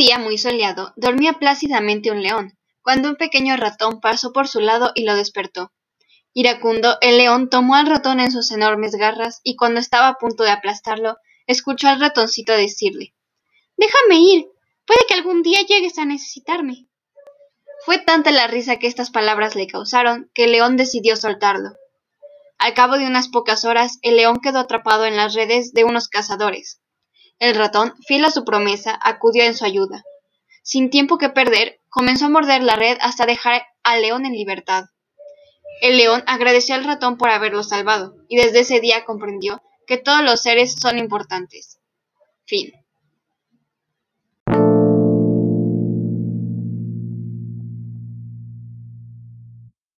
día muy soleado dormía plácidamente un león, cuando un pequeño ratón pasó por su lado y lo despertó. Iracundo, el león tomó al ratón en sus enormes garras y cuando estaba a punto de aplastarlo, escuchó al ratoncito decirle Déjame ir. Puede que algún día llegues a necesitarme. Fue tanta la risa que estas palabras le causaron que el león decidió soltarlo. Al cabo de unas pocas horas, el león quedó atrapado en las redes de unos cazadores. El ratón, fiel a su promesa, acudió en su ayuda. Sin tiempo que perder, comenzó a morder la red hasta dejar al león en libertad. El león agradeció al ratón por haberlo salvado, y desde ese día comprendió que todos los seres son importantes. Fin.